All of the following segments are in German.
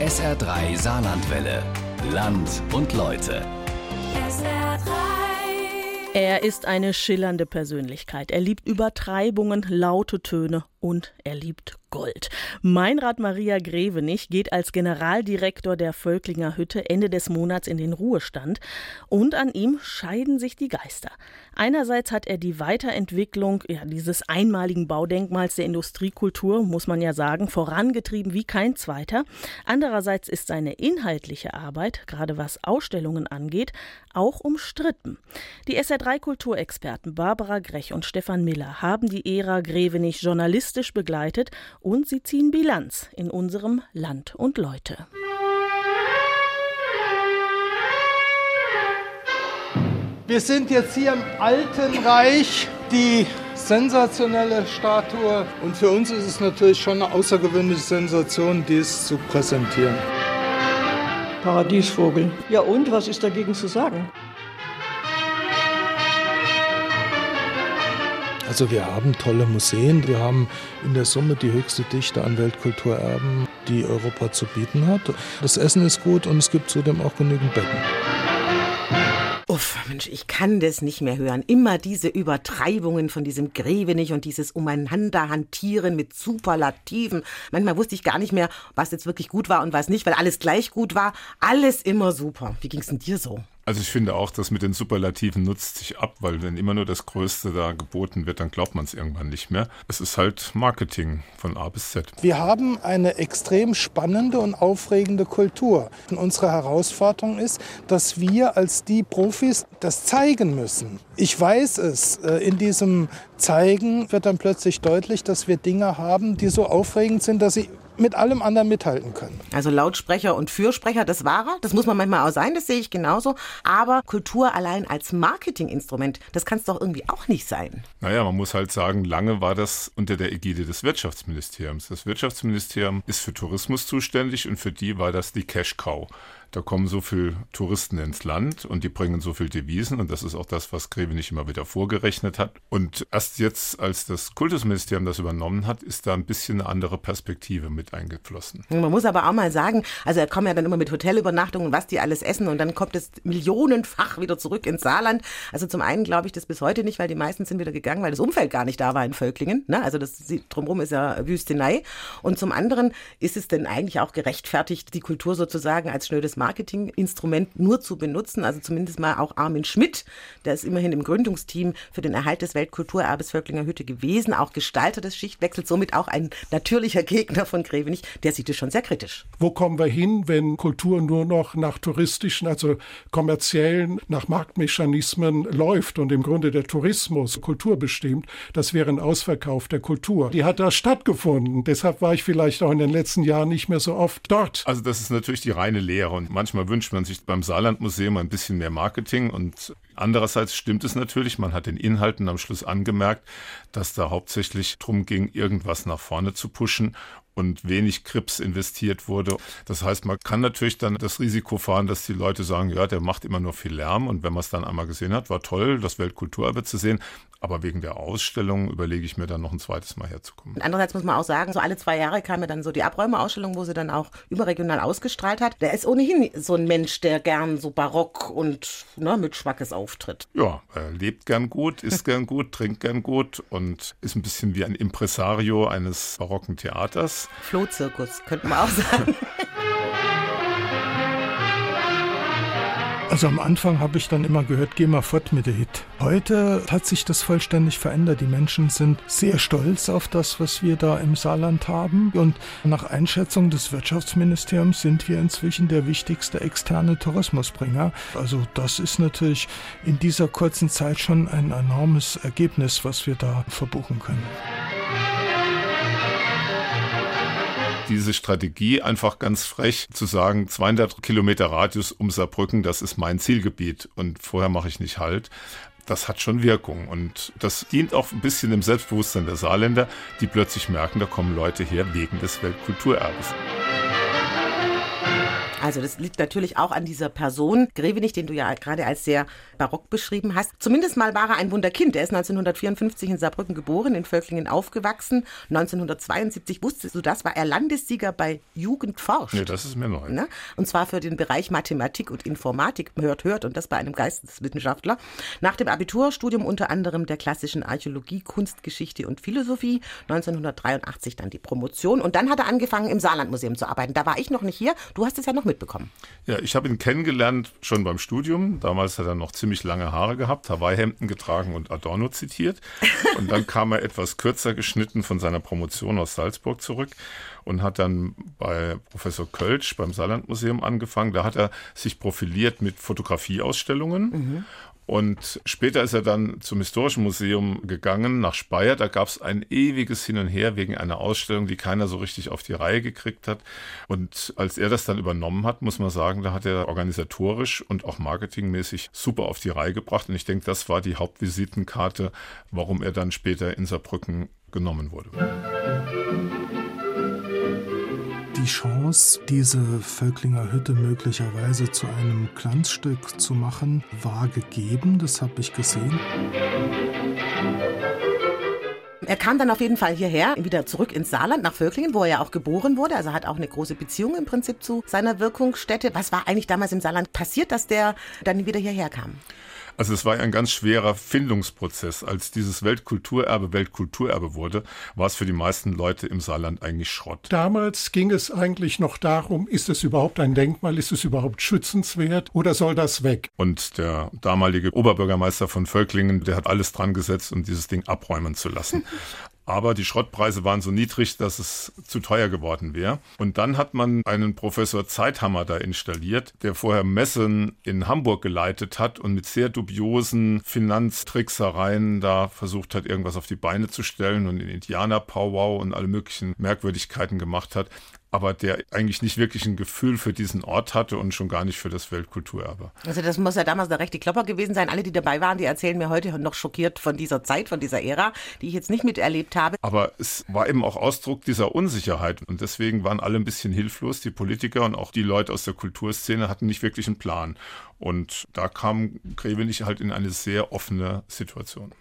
SR3 Saarlandwelle. Land und Leute. SR3. Er ist eine schillernde Persönlichkeit. Er liebt Übertreibungen, laute Töne und er liebt Gold. Meinrad Maria Grevenich geht als Generaldirektor der Völklinger Hütte Ende des Monats in den Ruhestand und an ihm scheiden sich die Geister. Einerseits hat er die Weiterentwicklung ja, dieses einmaligen Baudenkmals der Industriekultur, muss man ja sagen, vorangetrieben wie kein zweiter. Andererseits ist seine inhaltliche Arbeit, gerade was Ausstellungen angeht, auch umstritten. Die SR3 Kulturexperten Barbara Grech und Stefan Miller haben die Ära Grevenich journalistisch begleitet und sie ziehen Bilanz in unserem Land und Leute. Wir sind jetzt hier im Alten Reich, die sensationelle Statue. Und für uns ist es natürlich schon eine außergewöhnliche Sensation, dies zu präsentieren. Paradiesvogel. Ja und, was ist dagegen zu sagen? Also wir haben tolle Museen. Wir haben in der Summe die höchste Dichte an Weltkulturerben, die Europa zu bieten hat. Das Essen ist gut und es gibt zudem auch genügend Betten. Uff, Mensch, ich kann das nicht mehr hören. Immer diese Übertreibungen von diesem Grevenich und dieses Umeinanderhantieren mit Superlativen. Manchmal wusste ich gar nicht mehr, was jetzt wirklich gut war und was nicht, weil alles gleich gut war. Alles immer super. Wie ging's denn dir so? Also ich finde auch, das mit den Superlativen nutzt sich ab, weil wenn immer nur das Größte da geboten wird, dann glaubt man es irgendwann nicht mehr. Es ist halt Marketing von A bis Z. Wir haben eine extrem spannende und aufregende Kultur. Und unsere Herausforderung ist, dass wir als die Profis das zeigen müssen. Ich weiß es, äh, in diesem Zeigen wird dann plötzlich deutlich, dass wir Dinge haben, die so aufregend sind, dass sie mit allem anderen mithalten können. Also Lautsprecher und Fürsprecher, das war er. Das muss man manchmal auch sein, das sehe ich genauso. Aber Kultur allein als Marketinginstrument, das kann es doch irgendwie auch nicht sein. Naja, man muss halt sagen, lange war das unter der Ägide des Wirtschaftsministeriums. Das Wirtschaftsministerium ist für Tourismus zuständig und für die war das die Cash Cow. Da kommen so viele Touristen ins Land und die bringen so viel Devisen und das ist auch das, was Grevenich immer wieder vorgerechnet hat. Und erst jetzt, als das Kultusministerium das übernommen hat, ist da ein bisschen eine andere Perspektive mit eingeflossen. Man muss aber auch mal sagen, also er kommt ja dann immer mit Hotelübernachtungen, was die alles essen und dann kommt es millionenfach wieder zurück ins Saarland. Also zum einen glaube ich das bis heute nicht, weil die meisten sind wieder gegangen, weil das Umfeld gar nicht da war in Völklingen. Ne? Also das drumherum ist ja Wüstenei. Und zum anderen ist es denn eigentlich auch gerechtfertigt, die Kultur sozusagen als schnödes Marketinginstrument nur zu benutzen. Also zumindest mal auch Armin Schmidt, der ist immerhin im Gründungsteam für den Erhalt des Weltkulturerbes Völklinger Hütte gewesen, auch Gestalter des Schichtwechsels, somit auch ein natürlicher Gegner von Grevenich. Der sieht es schon sehr kritisch. Wo kommen wir hin, wenn Kultur nur noch nach touristischen, also kommerziellen, nach Marktmechanismen läuft und im Grunde der Tourismus Kultur bestimmt? Das wäre ein Ausverkauf der Kultur. Die hat da stattgefunden. Deshalb war ich vielleicht auch in den letzten Jahren nicht mehr so oft dort. Also das ist natürlich die reine Lehre und manchmal wünscht man sich beim Saarlandmuseum ein bisschen mehr Marketing und andererseits stimmt es natürlich, man hat den Inhalten am Schluss angemerkt, dass da hauptsächlich drum ging, irgendwas nach vorne zu pushen und wenig Krips investiert wurde. Das heißt, man kann natürlich dann das Risiko fahren, dass die Leute sagen, ja, der macht immer nur viel Lärm und wenn man es dann einmal gesehen hat, war toll, das Weltkulturerbe zu sehen, aber wegen der Ausstellung überlege ich mir dann noch ein zweites Mal herzukommen. Andererseits muss man auch sagen, so alle zwei Jahre kam ja dann so die Abräumeausstellung, wo sie dann auch überregional ausgestrahlt hat. Der ist ohnehin so ein Mensch, der gern so barock und ne, mit Schmackes auftritt. Ja, er lebt gern gut, isst gern gut, trinkt gern gut und ist ein bisschen wie ein Impresario eines barocken Theaters. Flohzirkus, könnte man auch sagen. Also am Anfang habe ich dann immer gehört, geh mal fort mit der Hit. Heute hat sich das vollständig verändert. Die Menschen sind sehr stolz auf das, was wir da im Saarland haben. Und nach Einschätzung des Wirtschaftsministeriums sind wir inzwischen der wichtigste externe Tourismusbringer. Also das ist natürlich in dieser kurzen Zeit schon ein enormes Ergebnis, was wir da verbuchen können. Diese Strategie einfach ganz frech zu sagen, 200 Kilometer Radius um Saarbrücken, das ist mein Zielgebiet und vorher mache ich nicht halt. Das hat schon Wirkung und das dient auch ein bisschen dem Selbstbewusstsein der Saarländer, die plötzlich merken, da kommen Leute her wegen des Weltkulturerbes. Also das liegt natürlich auch an dieser Person, Grevenich, den du ja gerade als sehr barock beschrieben hast. Zumindest mal war er ein Wunderkind. Er ist 1954 in Saarbrücken geboren, in Völklingen aufgewachsen. 1972, wusstest du das, war er Landessieger bei Jugend forscht. Nee, das ist mir neu. Ne? Und zwar für den Bereich Mathematik und Informatik, hört, hört, und das bei einem Geisteswissenschaftler. Nach dem Abiturstudium unter anderem der klassischen Archäologie, Kunstgeschichte und Philosophie. 1983 dann die Promotion. Und dann hat er angefangen, im Saarlandmuseum zu arbeiten. Da war ich noch nicht hier. Du hast es ja noch mitbekommen. Ja, ich habe ihn kennengelernt schon beim Studium. Damals hat er noch ziemlich lange Haare gehabt, Hawaii-Hemden getragen und Adorno zitiert. Und dann kam er etwas kürzer geschnitten von seiner Promotion aus Salzburg zurück und hat dann bei Professor Kölsch beim Saarlandmuseum angefangen. Da hat er sich profiliert mit Fotografieausstellungen. Mhm. Und später ist er dann zum Historischen Museum gegangen, nach Speyer. Da gab es ein ewiges Hin und Her wegen einer Ausstellung, die keiner so richtig auf die Reihe gekriegt hat. Und als er das dann übernommen hat, muss man sagen, da hat er organisatorisch und auch marketingmäßig super auf die Reihe gebracht. Und ich denke, das war die Hauptvisitenkarte, warum er dann später in Saarbrücken genommen wurde die Chance, diese Völklinger Hütte möglicherweise zu einem Glanzstück zu machen, war gegeben. Das habe ich gesehen. Er kam dann auf jeden Fall hierher, wieder zurück ins Saarland, nach Völklingen, wo er ja auch geboren wurde. Also hat auch eine große Beziehung im Prinzip zu seiner Wirkungsstätte. Was war eigentlich damals im Saarland passiert, dass der dann wieder hierher kam? Also es war ein ganz schwerer Findungsprozess. Als dieses Weltkulturerbe Weltkulturerbe wurde, war es für die meisten Leute im Saarland eigentlich Schrott. Damals ging es eigentlich noch darum, ist es überhaupt ein Denkmal, ist es überhaupt schützenswert oder soll das weg? Und der damalige Oberbürgermeister von Völklingen, der hat alles dran gesetzt, um dieses Ding abräumen zu lassen. Aber die Schrottpreise waren so niedrig, dass es zu teuer geworden wäre. Und dann hat man einen Professor Zeithammer da installiert, der vorher Messen in Hamburg geleitet hat und mit sehr dubiosen Finanztricksereien da versucht hat, irgendwas auf die Beine zu stellen und in Indianer-Powwow und alle möglichen Merkwürdigkeiten gemacht hat aber der eigentlich nicht wirklich ein Gefühl für diesen Ort hatte und schon gar nicht für das Weltkulturerbe. Also das muss ja damals der rechte Klopper gewesen sein. Alle, die dabei waren, die erzählen mir heute noch schockiert von dieser Zeit, von dieser Ära, die ich jetzt nicht miterlebt habe. Aber es war eben auch Ausdruck dieser Unsicherheit und deswegen waren alle ein bisschen hilflos. Die Politiker und auch die Leute aus der Kulturszene hatten nicht wirklich einen Plan. Und da kam Grevenich halt in eine sehr offene Situation.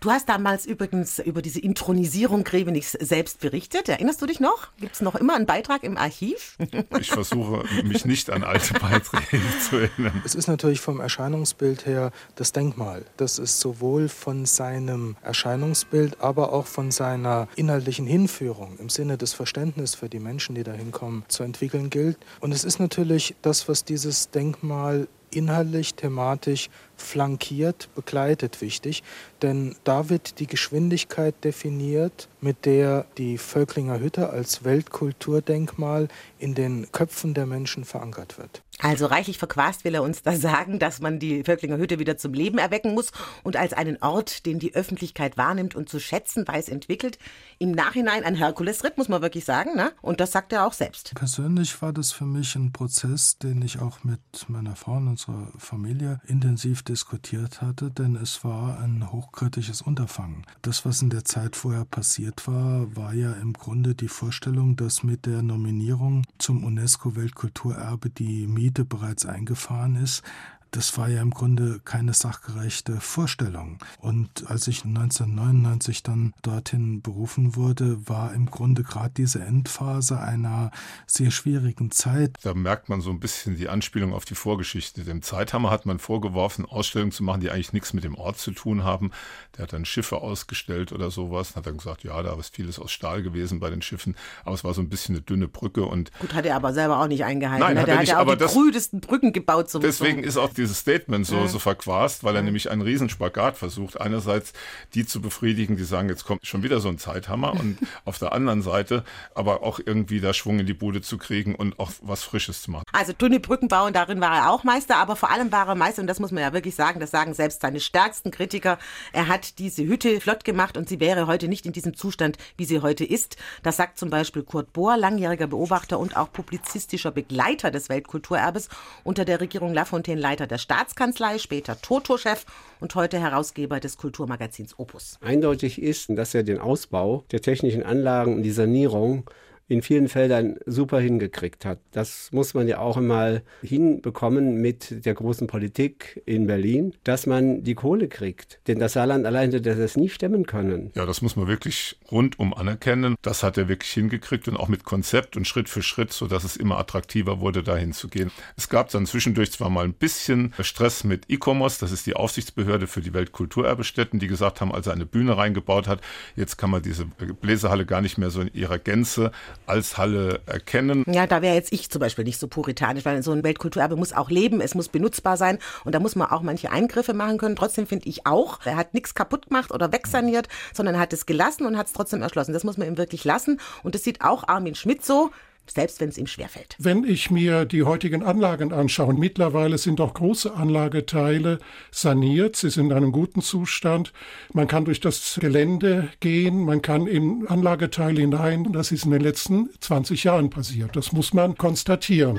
Du hast damals übrigens über diese Intronisierung Grevenichs selbst berichtet. Erinnerst du dich noch? Gibt es noch immer einen Beitrag im Archiv? Ich versuche mich nicht an alte Beiträge zu erinnern. Es ist natürlich vom Erscheinungsbild her das Denkmal. Das ist sowohl von seinem Erscheinungsbild, aber auch von seiner inhaltlichen Hinführung im Sinne des Verständnisses für die Menschen, die da hinkommen, zu entwickeln gilt. Und es ist natürlich das, was dieses Denkmal inhaltlich, thematisch flankiert, begleitet wichtig, denn da wird die Geschwindigkeit definiert, mit der die Völklinger Hütte als Weltkulturdenkmal in den Köpfen der Menschen verankert wird. Also reichlich verquast will er uns da sagen, dass man die Völklinger Hütte wieder zum Leben erwecken muss und als einen Ort, den die Öffentlichkeit wahrnimmt und zu schätzen weiß, entwickelt. Im Nachhinein ein Herkulesritt, muss man wirklich sagen. Ne? Und das sagt er auch selbst. Persönlich war das für mich ein Prozess, den ich auch mit meiner Frau und unserer Familie intensiv diskutiert hatte, denn es war ein hochkritisches Unterfangen. Das, was in der Zeit vorher passiert war, war ja im Grunde die Vorstellung, dass mit der Nominierung zum UNESCO-Weltkulturerbe die Miete bereits eingefahren ist das war ja im Grunde keine sachgerechte Vorstellung. Und als ich 1999 dann dorthin berufen wurde, war im Grunde gerade diese Endphase einer sehr schwierigen Zeit. Da merkt man so ein bisschen die Anspielung auf die Vorgeschichte. Dem Zeithammer hat man vorgeworfen, Ausstellungen zu machen, die eigentlich nichts mit dem Ort zu tun haben. Der hat dann Schiffe ausgestellt oder sowas. Hat dann gesagt, ja, da ist vieles aus Stahl gewesen bei den Schiffen, aber es war so ein bisschen eine dünne Brücke und gut hat er aber selber auch nicht eingehalten. Nein, ne? hat der er nicht, hat ja auch aber die das, krüdesten Brücken gebaut. Zum deswegen ist auch dieses Statement so, Mhm. so verquast, weil er nämlich einen Riesenspagat versucht. Einerseits die zu befriedigen, die sagen, jetzt kommt schon wieder so ein Zeithammer und auf der anderen Seite aber auch irgendwie da Schwung in die Bude zu kriegen und auch was Frisches zu machen. Also dünne Brücken bauen, darin war er auch Meister, aber vor allem war er Meister, und das muss man ja wirklich sagen, das sagen selbst seine stärksten Kritiker, er hat diese Hütte flott gemacht und sie wäre heute nicht in diesem Zustand, wie sie heute ist. Das sagt zum Beispiel Kurt Bohr, langjähriger Beobachter und auch publizistischer Begleiter des Weltkulturerbes, unter der Regierung Lafontaine Leiter der Staatskanzlei, später Toto-Chef und heute Herausgeber des Kulturmagazins Opus. Eindeutig ist, dass er den Ausbau der technischen Anlagen und die Sanierung in vielen Feldern super hingekriegt hat. Das muss man ja auch einmal hinbekommen mit der großen Politik in Berlin, dass man die Kohle kriegt. Denn das Saarland allein hätte das nie stemmen können. Ja, das muss man wirklich rundum anerkennen. Das hat er wirklich hingekriegt und auch mit Konzept und Schritt für Schritt, sodass es immer attraktiver wurde, dahin zu gehen. Es gab dann zwischendurch zwar mal ein bisschen Stress mit ICOMOS, das ist die Aufsichtsbehörde für die Weltkulturerbestätten, die gesagt haben, als er eine Bühne reingebaut hat, jetzt kann man diese Bläserhalle gar nicht mehr so in ihrer Gänze als Halle erkennen. Ja, da wäre jetzt ich zum Beispiel nicht so puritanisch, weil so ein Weltkulturerbe muss auch leben, es muss benutzbar sein und da muss man auch manche Eingriffe machen können. Trotzdem finde ich auch, er hat nichts kaputt gemacht oder wegsaniert, sondern hat es gelassen und hat es trotzdem erschlossen. Das muss man ihm wirklich lassen und das sieht auch Armin Schmidt so selbst wenn es ihm schwerfällt. Wenn ich mir die heutigen Anlagen anschaue, mittlerweile sind auch große Anlageteile saniert, sie sind in einem guten Zustand. Man kann durch das Gelände gehen, man kann in Anlageteile hinein. Das ist in den letzten 20 Jahren passiert. Das muss man konstatieren.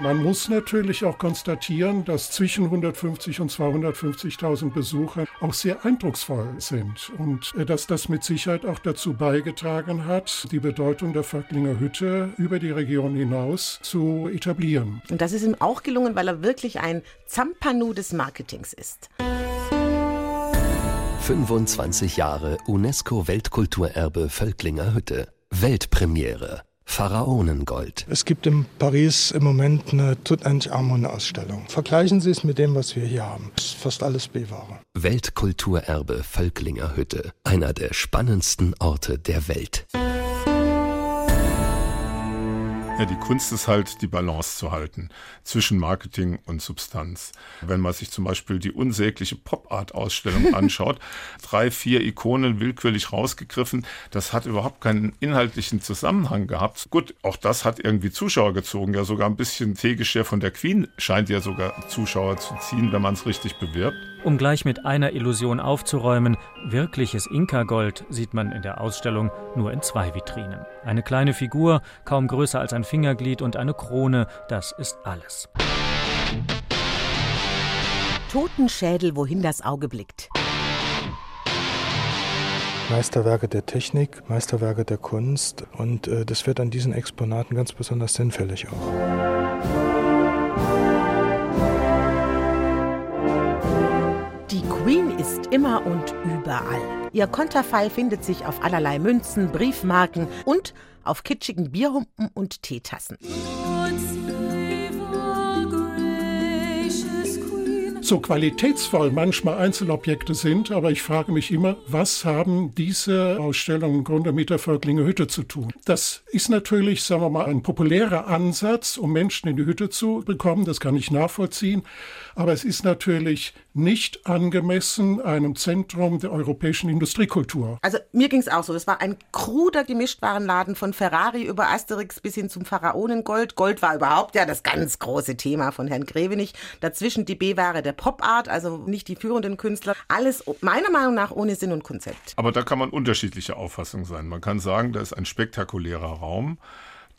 Man muss natürlich auch konstatieren, dass zwischen 150 und 250.000 Besucher auch sehr eindrucksvoll sind und äh, dass das mit Sicherheit auch dazu beigetragen hat, die Bedeutung der Vöcklinger Hütte über die Region hinaus zu etablieren. Und das ist ihm auch gelungen, weil er wirklich ein Zampanu des Marketings ist. 25 Jahre UNESCO-Weltkulturerbe Völklinger Hütte. Weltpremiere. Pharaonengold. Es gibt in Paris im Moment eine Tutanchamun-Ausstellung. Vergleichen Sie es mit dem, was wir hier haben. Das ist fast alles B-Ware. Weltkulturerbe Völklinger Hütte. Einer der spannendsten Orte der Welt. Ja, die Kunst ist halt, die Balance zu halten zwischen Marketing und Substanz. Wenn man sich zum Beispiel die unsägliche Pop-Art-Ausstellung anschaut, drei, vier Ikonen willkürlich rausgegriffen, das hat überhaupt keinen inhaltlichen Zusammenhang gehabt. Gut, auch das hat irgendwie Zuschauer gezogen. Ja, sogar ein bisschen Teegeschirr von der Queen scheint ja sogar Zuschauer zu ziehen, wenn man es richtig bewirbt. Um gleich mit einer Illusion aufzuräumen, wirkliches Inka-Gold sieht man in der Ausstellung nur in zwei Vitrinen. Eine kleine Figur, kaum größer als ein Fingerglied und eine Krone, das ist alles. Totenschädel, wohin das Auge blickt. Meisterwerke der Technik, Meisterwerke der Kunst und äh, das wird an diesen Exponaten ganz besonders sinnfällig auch. Immer und überall. Ihr Konterfei findet sich auf allerlei Münzen, Briefmarken und auf kitschigen Bierhumpen und Teetassen. so qualitätsvoll manchmal Einzelobjekte sind, aber ich frage mich immer, was haben diese Ausstellungen im Grunde mit der Völklinger Hütte zu tun? Das ist natürlich, sagen wir mal, ein populärer Ansatz, um Menschen in die Hütte zu bekommen, das kann ich nachvollziehen, aber es ist natürlich nicht angemessen einem Zentrum der europäischen Industriekultur. Also mir ging es auch so. Es war ein kruder Gemischtwarenladen von Ferrari über Asterix bis hin zum Pharaonengold. Gold war überhaupt ja das ganz große Thema von Herrn Grevenich. Dazwischen die B-Ware der Pop-Art, also nicht die führenden Künstler. Alles meiner Meinung nach ohne Sinn und Konzept. Aber da kann man unterschiedliche Auffassungen sein. Man kann sagen, da ist ein spektakulärer Raum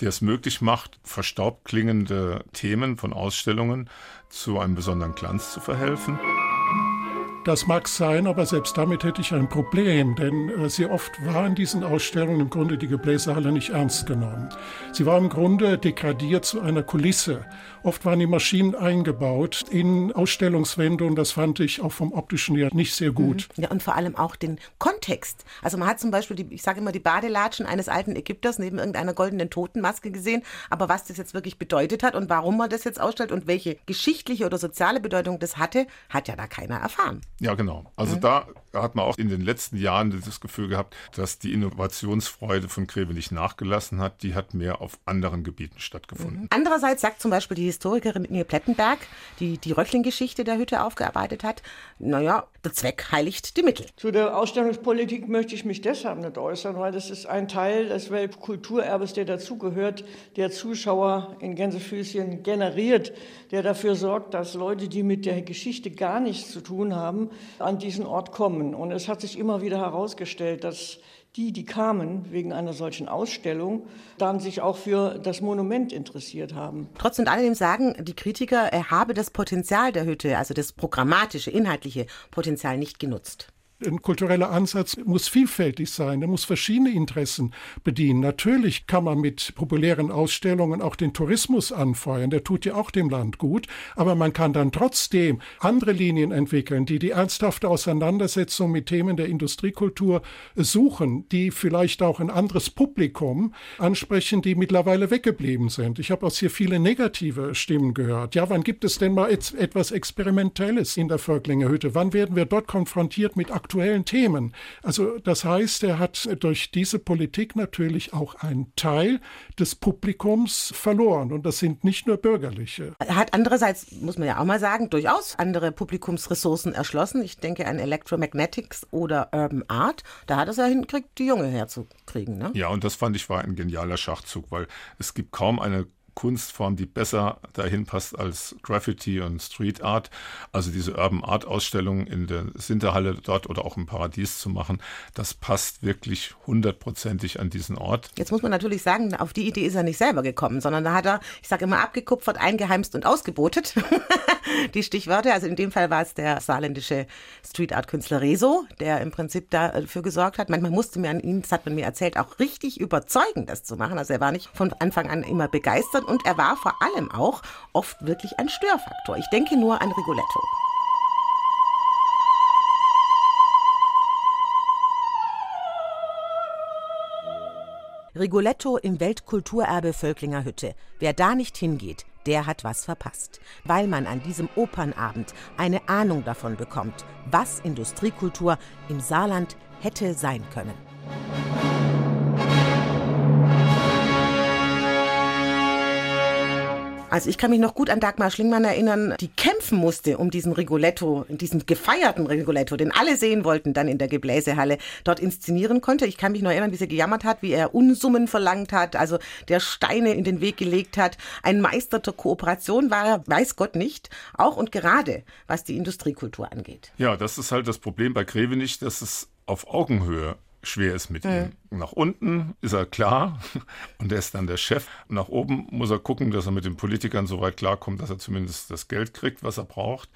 der es möglich macht, verstaubt klingende Themen von Ausstellungen zu einem besonderen Glanz zu verhelfen. Thank you. Das mag sein, aber selbst damit hätte ich ein Problem, denn äh, sehr oft war in diesen Ausstellungen im Grunde die Gebläsehalle nicht ernst genommen. Sie war im Grunde degradiert zu einer Kulisse. Oft waren die Maschinen eingebaut in Ausstellungswände und das fand ich auch vom optischen her nicht sehr gut. Mhm. Ja, und vor allem auch den Kontext. Also man hat zum Beispiel, die, ich sage immer, die Badelatschen eines alten Ägypters neben irgendeiner goldenen Totenmaske gesehen, aber was das jetzt wirklich bedeutet hat und warum man das jetzt ausstellt und welche geschichtliche oder soziale Bedeutung das hatte, hat ja da keiner erfahren. Ja, genau. Also mhm. da hat man auch in den letzten Jahren das Gefühl gehabt, dass die Innovationsfreude von Greve nicht nachgelassen hat. Die hat mehr auf anderen Gebieten stattgefunden. Mhm. Andererseits sagt zum Beispiel die Historikerin Inge Plettenberg, die die Röchling-Geschichte der Hütte aufgearbeitet hat, naja, der Zweck heiligt die Mittel. Zu der Ausstellungspolitik möchte ich mich deshalb nicht äußern, weil das ist ein Teil des Weltkulturerbes, der dazugehört, der Zuschauer in Gänsefüßchen generiert, der dafür sorgt, dass Leute, die mit der Geschichte gar nichts zu tun haben, an diesen Ort kommen. Und es hat sich immer wieder herausgestellt, dass die, die kamen wegen einer solchen Ausstellung, dann sich auch für das Monument interessiert haben. Trotz und alledem sagen die Kritiker, er habe das Potenzial der Hütte, also das programmatische, inhaltliche Potenzial nicht genutzt. Ein kultureller Ansatz muss vielfältig sein, er muss verschiedene Interessen bedienen. Natürlich kann man mit populären Ausstellungen auch den Tourismus anfeuern, der tut ja auch dem Land gut, aber man kann dann trotzdem andere Linien entwickeln, die die ernsthafte Auseinandersetzung mit Themen der Industriekultur suchen, die vielleicht auch ein anderes Publikum ansprechen, die mittlerweile weggeblieben sind. Ich habe aus hier viele negative Stimmen gehört. Ja, wann gibt es denn mal etwas Experimentelles in der Völklinger Hütte? Wann werden wir dort konfrontiert mit aktuellen Themen? Also das heißt, er hat durch diese Politik natürlich auch einen Teil des Publikums verloren. Und das sind nicht nur Bürgerliche. Er hat andererseits, muss man ja auch mal sagen, durchaus andere Publikumsressourcen erschlossen. Ich denke an Electromagnetics oder Urban Art. Da hat er es ja hingekriegt, die Junge herzukriegen. Ne? Ja, und das fand ich war ein genialer Schachzug, weil es gibt kaum eine Kunstform, die besser dahin passt als Graffiti und Street Art. Also diese Urban Art Ausstellung in der Sinterhalle dort oder auch im Paradies zu machen, das passt wirklich hundertprozentig an diesen Ort. Jetzt muss man natürlich sagen, auf die Idee ist er nicht selber gekommen, sondern da hat er, ich sage immer, abgekupfert, eingeheimst und ausgebotet. die Stichwörter. Also in dem Fall war es der saarländische Street Art Künstler Rezo, der im Prinzip dafür gesorgt hat. Manchmal musste mir an ihn, das hat man mir erzählt, auch richtig überzeugen, das zu machen. Also er war nicht von Anfang an immer begeistert und er war vor allem auch oft wirklich ein Störfaktor. Ich denke nur an Rigoletto. Rigoletto im Weltkulturerbe Völklinger Hütte. Wer da nicht hingeht, der hat was verpasst, weil man an diesem Opernabend eine Ahnung davon bekommt, was Industriekultur im Saarland hätte sein können. Also ich kann mich noch gut an Dagmar Schlingmann erinnern, die kämpfen musste um diesen Rigoletto, diesen gefeierten Rigoletto, den alle sehen wollten, dann in der Gebläsehalle dort inszenieren konnte. Ich kann mich noch erinnern, wie sie gejammert hat, wie er Unsummen verlangt hat, also der Steine in den Weg gelegt hat. Ein Meister der Kooperation war er, weiß Gott nicht, auch und gerade was die Industriekultur angeht. Ja, das ist halt das Problem bei Grevenich, dass es auf Augenhöhe schwer ist mit mhm. ihm. Nach unten ist er klar und er ist dann der Chef. nach oben muss er gucken, dass er mit den Politikern so weit klarkommt, dass er zumindest das Geld kriegt, was er braucht.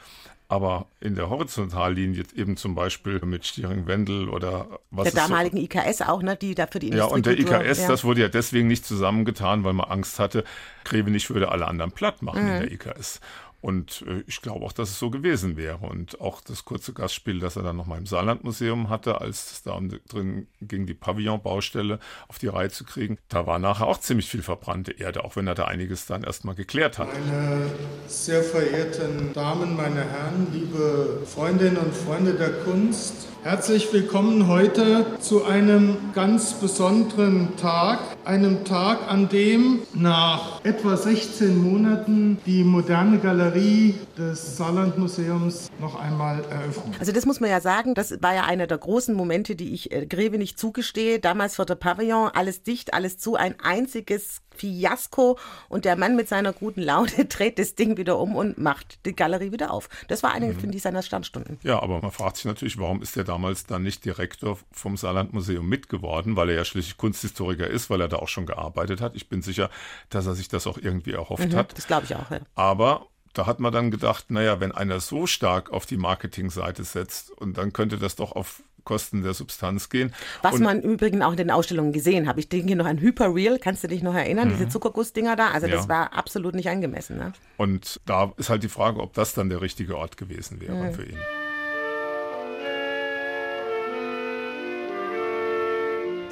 Aber in der Horizontallinie eben zum Beispiel mit Stiering-Wendel oder was. Der damaligen so, IKS auch, ne, die dafür die Ja, und der IKS, ja. das wurde ja deswegen nicht zusammengetan, weil man Angst hatte, Grevenich würde alle anderen platt machen mhm. in der IKS. Und äh, ich glaube auch, dass es so gewesen wäre. Und auch das kurze Gastspiel, das er dann nochmal im Saarlandmuseum hatte, als es da drin ging, die Pavillonbaustelle auf die Reihe zu kriegen, da war nachher auch ziemlich viel verbrannte Erde, auch wenn er da einiges dann erstmal geklärt hat. Meine sehr verehrten Damen, meine Herren, liebe Freundinnen und Freunde der Kunst, Herzlich willkommen heute zu einem ganz besonderen Tag, einem Tag, an dem nach etwa 16 Monaten die moderne Galerie des Saarlandmuseums noch einmal eröffnet. Also das muss man ja sagen, das war ja einer der großen Momente, die ich äh, Greve nicht zugestehe. Damals vor der Pavillon, alles dicht, alles zu, ein einziges Fiasko und der Mann mit seiner guten Laune dreht das Ding wieder um und macht die Galerie wieder auf. Das war eine, mhm. finde ich, seiner Standstunden. Ja, aber man fragt sich natürlich, warum ist der damals dann nicht Direktor vom Saarlandmuseum mitgeworden, weil er ja schließlich Kunsthistoriker ist, weil er da auch schon gearbeitet hat. Ich bin sicher, dass er sich das auch irgendwie erhofft mhm, hat. Das glaube ich auch, ja. Aber da hat man dann gedacht, naja, wenn einer so stark auf die Marketingseite setzt und dann könnte das doch auf Kosten der Substanz gehen. Was und man übrigens auch in den Ausstellungen gesehen hat. Ich denke noch an Hyperreal, kannst du dich noch erinnern? Mhm. Diese Zuckergussdinger da? Also ja. das war absolut nicht angemessen. Ne? Und da ist halt die Frage, ob das dann der richtige Ort gewesen wäre mhm. für ihn.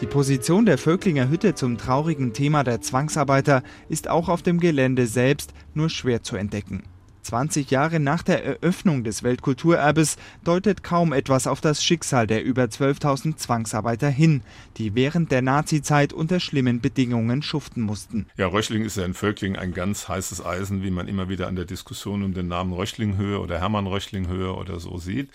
Die Position der Völklinger Hütte zum traurigen Thema der Zwangsarbeiter ist auch auf dem Gelände selbst nur schwer zu entdecken. 20 Jahre nach der Eröffnung des Weltkulturerbes deutet kaum etwas auf das Schicksal der über 12.000 Zwangsarbeiter hin, die während der Nazizeit unter schlimmen Bedingungen schuften mussten. Ja, Röchling ist ja in Völkling ein ganz heißes Eisen, wie man immer wieder an der Diskussion um den Namen Röchlinghöhe oder Hermann Röchlinghöhe oder so sieht.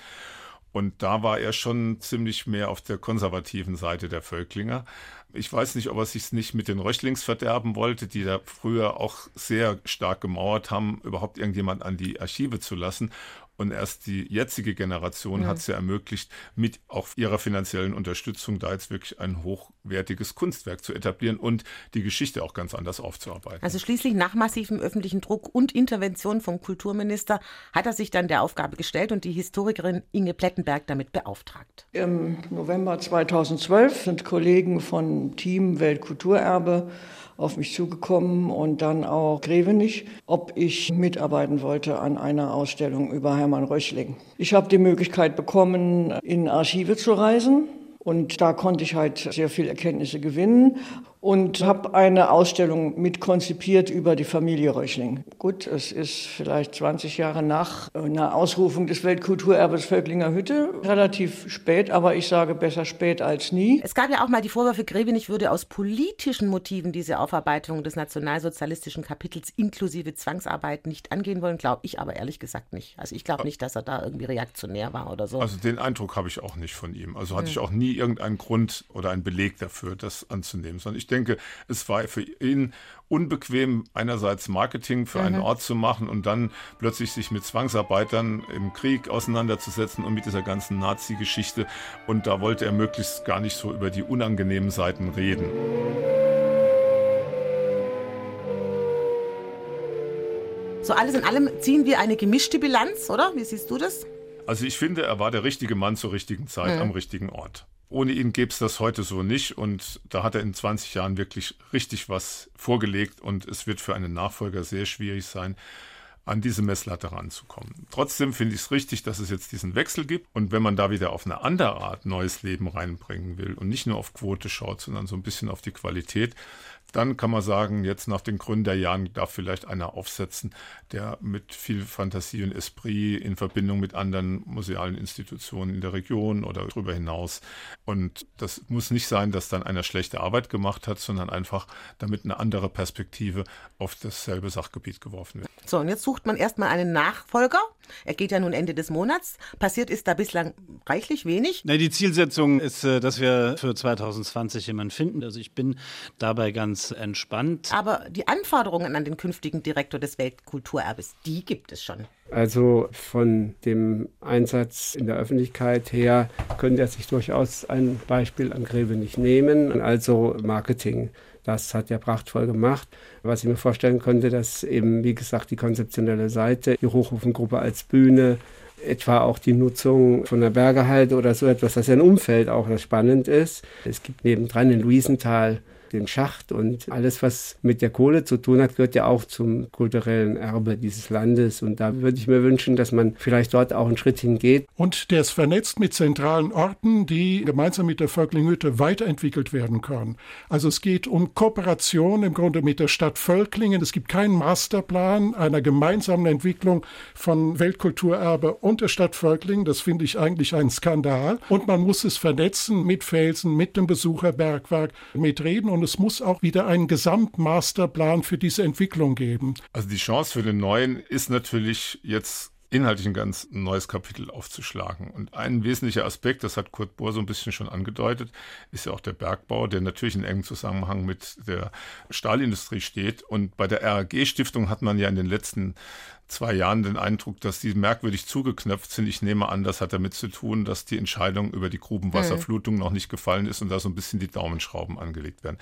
Und da war er schon ziemlich mehr auf der konservativen Seite der Völklinger. Ich weiß nicht, ob er sich nicht mit den Röchlings verderben wollte, die da früher auch sehr stark gemauert haben, überhaupt irgendjemand an die Archive zu lassen. Und erst die jetzige Generation mhm. hat es ja ermöglicht, mit auch ihrer finanziellen Unterstützung da jetzt wirklich ein hochwertiges Kunstwerk zu etablieren und die Geschichte auch ganz anders aufzuarbeiten. Also schließlich nach massivem öffentlichen Druck und Intervention vom Kulturminister hat er sich dann der Aufgabe gestellt und die Historikerin Inge Plettenberg damit beauftragt. Im November 2012 sind Kollegen von Team Weltkulturerbe auf mich zugekommen und dann auch Grevenich, ob ich mitarbeiten wollte an einer Ausstellung über Hermann Röchling. Ich habe die Möglichkeit bekommen, in Archive zu reisen. Und da konnte ich halt sehr viel Erkenntnisse gewinnen und habe eine Ausstellung mitkonzipiert über die Familie Röchling. Gut, es ist vielleicht 20 Jahre nach einer Ausrufung des Weltkulturerbes Völklinger Hütte, relativ spät, aber ich sage besser spät als nie. Es gab ja auch mal die Vorwürfe, Grevenich würde aus politischen Motiven diese Aufarbeitung des nationalsozialistischen Kapitels inklusive Zwangsarbeit nicht angehen wollen, glaube ich aber ehrlich gesagt nicht. Also ich glaube nicht, dass er da irgendwie reaktionär war oder so. Also den Eindruck habe ich auch nicht von ihm. Also hatte hm. ich auch nie irgendeinen Grund oder einen Beleg dafür, das anzunehmen, sondern ich denke, denke, es war für ihn unbequem, einerseits Marketing für mhm. einen Ort zu machen und dann plötzlich sich mit Zwangsarbeitern im Krieg auseinanderzusetzen und mit dieser ganzen Nazi-Geschichte. Und da wollte er möglichst gar nicht so über die unangenehmen Seiten reden. So alles in allem ziehen wir eine gemischte Bilanz, oder? Wie siehst du das? Also ich finde, er war der richtige Mann zur richtigen Zeit mhm. am richtigen Ort. Ohne ihn gäbe es das heute so nicht. Und da hat er in 20 Jahren wirklich richtig was vorgelegt. Und es wird für einen Nachfolger sehr schwierig sein, an diese Messlatte ranzukommen. Trotzdem finde ich es richtig, dass es jetzt diesen Wechsel gibt. Und wenn man da wieder auf eine andere Art neues Leben reinbringen will und nicht nur auf Quote schaut, sondern so ein bisschen auf die Qualität, dann kann man sagen, jetzt nach den Gründerjahren darf vielleicht einer aufsetzen, der mit viel Fantasie und Esprit in Verbindung mit anderen musealen Institutionen in der Region oder darüber hinaus. Und das muss nicht sein, dass dann einer schlechte Arbeit gemacht hat, sondern einfach damit eine andere Perspektive auf dasselbe Sachgebiet geworfen wird. So, und jetzt sucht man erstmal einen Nachfolger. Er geht ja nun Ende des Monats. Passiert ist da bislang reichlich wenig. Na, die Zielsetzung ist, äh, dass wir für 2020 jemanden finden. Also ich bin dabei ganz entspannt. Aber die Anforderungen an den künftigen Direktor des Weltkulturerbes, die gibt es schon. Also von dem Einsatz in der Öffentlichkeit her könnte er sich durchaus ein Beispiel an Greve nicht nehmen. Also Marketing. Das hat er prachtvoll gemacht. Was ich mir vorstellen könnte, dass eben, wie gesagt, die konzeptionelle Seite, die Hochofengruppe als Bühne, etwa auch die Nutzung von der Bergehalde oder so etwas, das ja ein Umfeld auch das spannend ist. Es gibt nebendran in Luisenthal den Schacht und alles, was mit der Kohle zu tun hat, gehört ja auch zum kulturellen Erbe dieses Landes. Und da würde ich mir wünschen, dass man vielleicht dort auch einen Schritt hingeht. Und der ist vernetzt mit zentralen Orten, die gemeinsam mit der Völklinghütte weiterentwickelt werden können. Also es geht um Kooperation im Grunde mit der Stadt Völklingen. Es gibt keinen Masterplan einer gemeinsamen Entwicklung von Weltkulturerbe und der Stadt Völklingen. Das finde ich eigentlich ein Skandal. Und man muss es vernetzen mit Felsen, mit dem Besucherbergwerk, mit Reden und es muss auch wieder einen Gesamtmasterplan für diese Entwicklung geben. Also die Chance für den neuen ist natürlich jetzt inhaltlich ein ganz neues Kapitel aufzuschlagen. Und ein wesentlicher Aspekt, das hat Kurt Bohr so ein bisschen schon angedeutet, ist ja auch der Bergbau, der natürlich in engem Zusammenhang mit der Stahlindustrie steht. Und bei der RAG-Stiftung hat man ja in den letzten zwei Jahren den Eindruck, dass die merkwürdig zugeknöpft sind. Ich nehme an, das hat damit zu tun, dass die Entscheidung über die Grubenwasserflutung mhm. noch nicht gefallen ist und da so ein bisschen die Daumenschrauben angelegt werden.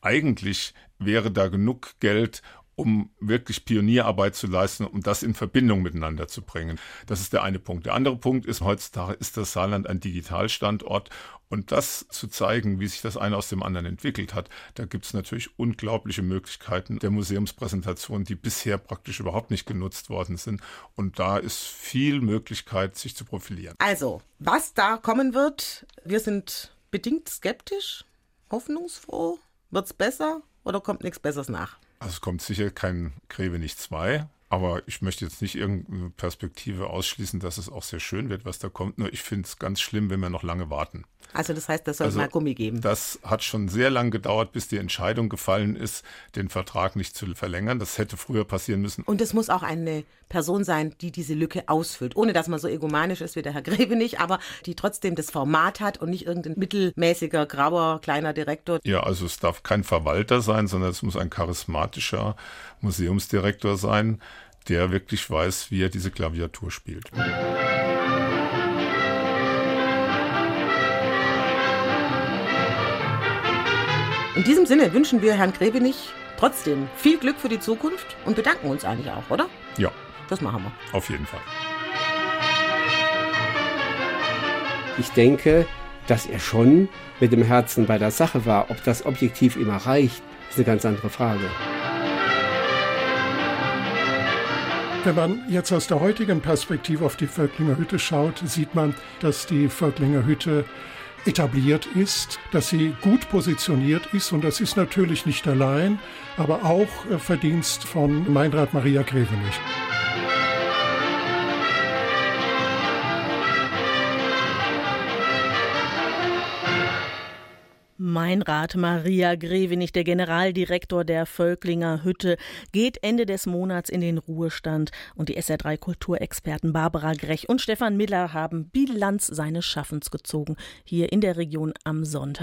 Eigentlich wäre da genug Geld, um wirklich Pionierarbeit zu leisten, um das in Verbindung miteinander zu bringen. Das ist der eine Punkt. Der andere Punkt ist, heutzutage ist das Saarland ein Digitalstandort und das zu zeigen, wie sich das eine aus dem anderen entwickelt hat, da gibt es natürlich unglaubliche Möglichkeiten der Museumspräsentation, die bisher praktisch überhaupt nicht genutzt worden sind. Und da ist viel Möglichkeit, sich zu profilieren. Also, was da kommen wird, wir sind bedingt skeptisch, hoffnungsfroh. Wird es besser oder kommt nichts Besseres nach? Also es kommt sicher kein Greve nicht zwei, aber ich möchte jetzt nicht irgendeine Perspektive ausschließen, dass es auch sehr schön wird, was da kommt. Nur ich finde es ganz schlimm, wenn wir noch lange warten. Also das heißt, das soll also, mal Gummi geben. Das hat schon sehr lange gedauert, bis die Entscheidung gefallen ist, den Vertrag nicht zu verlängern. Das hätte früher passieren müssen. Und es muss auch eine Person sein, die diese Lücke ausfüllt. Ohne dass man so egomanisch ist wie der Herr Greve nicht, aber die trotzdem das Format hat und nicht irgendein mittelmäßiger, grauer, kleiner Direktor. Ja, also es darf kein Verwalter sein, sondern es muss ein charismatischer Museumsdirektor sein der wirklich weiß, wie er diese Klaviatur spielt. In diesem Sinne wünschen wir Herrn Grebenich trotzdem viel Glück für die Zukunft und bedanken uns eigentlich auch, oder? Ja. Das machen wir. Auf jeden Fall. Ich denke, dass er schon mit dem Herzen bei der Sache war. Ob das objektiv immer reicht, ist eine ganz andere Frage. Wenn man jetzt aus der heutigen Perspektive auf die Völklinger Hütte schaut, sieht man, dass die Völklinger Hütte etabliert ist, dass sie gut positioniert ist und das ist natürlich nicht allein, aber auch äh, Verdienst von Meinrad Maria Grevenich. Meinrad Maria Grevenich, der Generaldirektor der Völklinger Hütte, geht Ende des Monats in den Ruhestand und die SR3 Kulturexperten Barbara Grech und Stefan Miller haben Bilanz seines Schaffens gezogen hier in der Region am Sonntag.